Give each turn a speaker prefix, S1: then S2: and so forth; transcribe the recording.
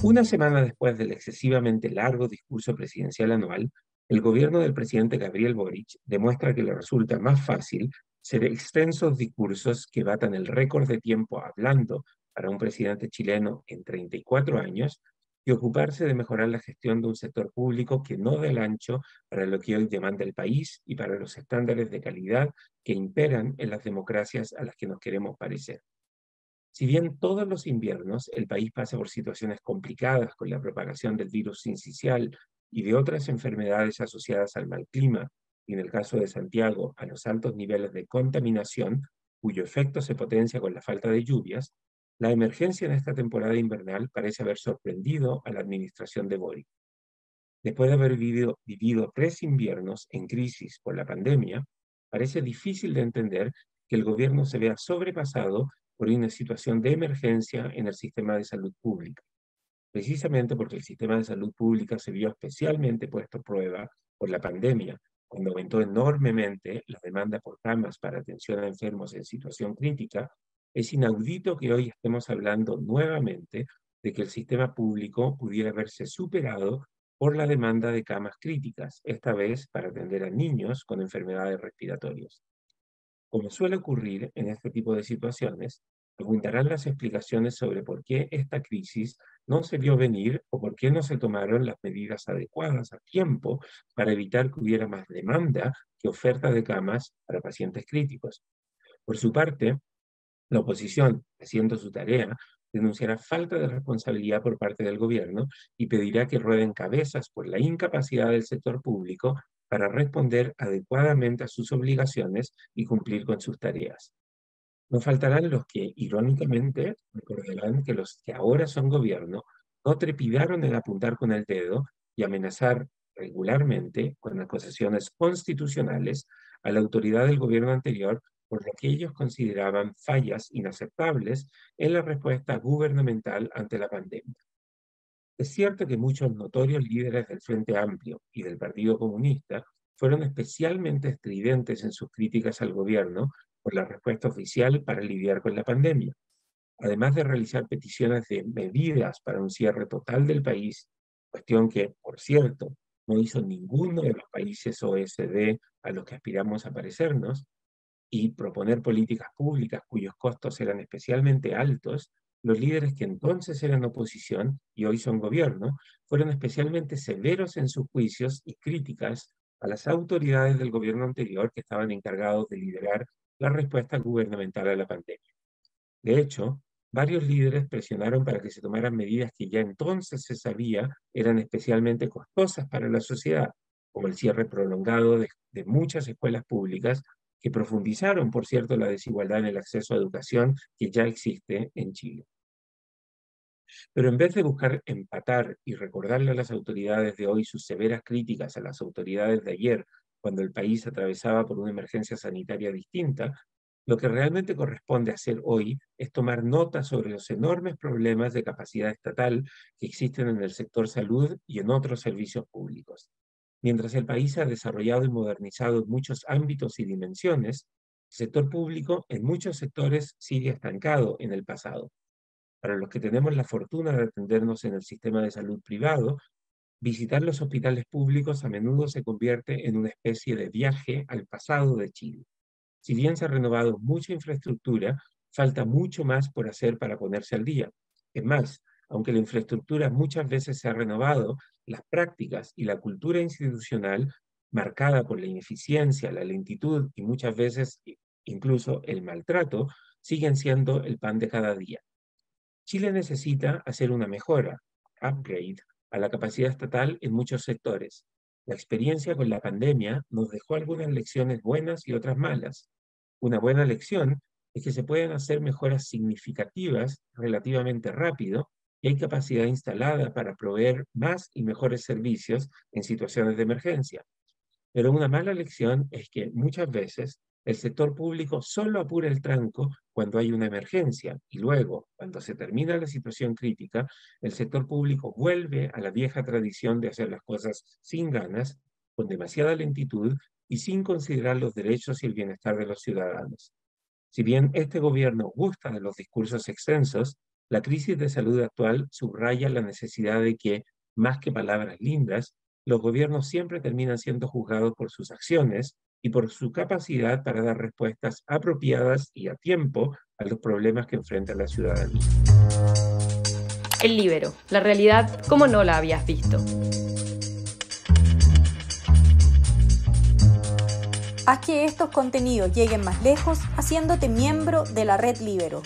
S1: Una semana después del excesivamente largo discurso presidencial anual, el gobierno del presidente Gabriel Boric demuestra que le resulta más fácil ser extensos discursos que batan el récord de tiempo hablando para un presidente chileno en 34 años y ocuparse de mejorar la gestión de un sector público que no da el ancho para lo que hoy demanda el país y para los estándares de calidad que imperan en las democracias a las que nos queremos parecer. Si bien todos los inviernos el país pasa por situaciones complicadas con la propagación del virus sincicial y de otras enfermedades asociadas al mal clima, y en el caso de Santiago a los altos niveles de contaminación, cuyo efecto se potencia con la falta de lluvias, la emergencia en esta temporada invernal parece haber sorprendido a la administración de Boric. Después de haber vivido tres inviernos en crisis por la pandemia, parece difícil de entender que el gobierno se vea sobrepasado por una situación de emergencia en el sistema de salud pública. Precisamente porque el sistema de salud pública se vio especialmente puesto a prueba por la pandemia, cuando aumentó enormemente la demanda por camas para atención a enfermos en situación crítica, es inaudito que hoy estemos hablando nuevamente de que el sistema público pudiera verse superado por la demanda de camas críticas, esta vez para atender a niños con enfermedades respiratorias. Como suele ocurrir en este tipo de situaciones, preguntarán las explicaciones sobre por qué esta crisis no se vio venir o por qué no se tomaron las medidas adecuadas a tiempo para evitar que hubiera más demanda que oferta de camas para pacientes críticos. Por su parte, la oposición, haciendo su tarea, denunciará falta de responsabilidad por parte del gobierno y pedirá que rueden cabezas por la incapacidad del sector público para responder adecuadamente a sus obligaciones y cumplir con sus tareas. No faltarán los que, irónicamente, recordarán que los que ahora son gobierno no trepidaron en apuntar con el dedo y amenazar regularmente con acusaciones constitucionales a la autoridad del gobierno anterior por lo que ellos consideraban fallas inaceptables en la respuesta gubernamental ante la pandemia. Es cierto que muchos notorios líderes del Frente Amplio y del Partido Comunista fueron especialmente estridentes en sus críticas al gobierno por la respuesta oficial para lidiar con la pandemia. Además de realizar peticiones de medidas para un cierre total del país, cuestión que, por cierto, no hizo ninguno de los países OSD a los que aspiramos a parecernos, y proponer políticas públicas cuyos costos eran especialmente altos, los líderes que entonces eran oposición y hoy son gobierno, fueron especialmente severos en sus juicios y críticas a las autoridades del gobierno anterior que estaban encargados de liderar la respuesta gubernamental a la pandemia. De hecho, varios líderes presionaron para que se tomaran medidas que ya entonces se sabía eran especialmente costosas para la sociedad, como el cierre prolongado de, muchas escuelas públicas que profundizaron, por cierto, la desigualdad en el acceso a educación que ya existe en Chile. Pero en vez de buscar empatar y recordarle a las autoridades de hoy sus severas críticas a las autoridades de ayer, cuando el país atravesaba por una emergencia sanitaria distinta, lo que realmente corresponde hacer hoy es tomar nota sobre los enormes problemas de capacidad estatal que existen en el sector salud y en otros servicios públicos. Mientras el país ha desarrollado y modernizado en muchos ámbitos y dimensiones, el sector público en muchos sectores sigue estancado en el pasado. Para los que tenemos la fortuna de atendernos en el sistema de salud privado, visitar los hospitales públicos a menudo se convierte en una especie de viaje al pasado de Chile. Si bien se ha renovado mucha infraestructura, falta mucho más por hacer para ponerse al día. Es más, aunque la infraestructura muchas veces se ha renovado, las prácticas y la cultura institucional, marcada por la ineficiencia, la lentitud y muchas veces incluso el maltrato, siguen siendo el pan de cada día. Chile necesita hacer una mejora, upgrade, a la capacidad estatal en muchos sectores. La experiencia con la pandemia nos dejó algunas lecciones buenas y otras malas. Una buena lección es que se pueden hacer mejoras significativas relativamente rápido y hay capacidad instalada para proveer más y mejores servicios en situaciones de emergencia. Pero una mala lección es que muchas veces el sector público solo apura el tranco cuando hay una emergencia y luego, cuando se termina la situación crítica, el sector público vuelve a la vieja tradición de hacer las cosas sin ganas, con demasiada lentitud y sin considerar los derechos y el bienestar de los ciudadanos. Si bien este gobierno gusta de los discursos extensos, La crisis de salud actual subraya la necesidad de que, más que palabras lindas, los gobiernos siempre terminan siendo juzgados por sus acciones y por su capacidad para dar respuestas apropiadas y a tiempo a los problemas que enfrenta la ciudadanía.
S2: El libero, la realidad como no la habías visto.
S3: Haz que estos contenidos lleguen más lejos haciéndote miembro de la red Libero.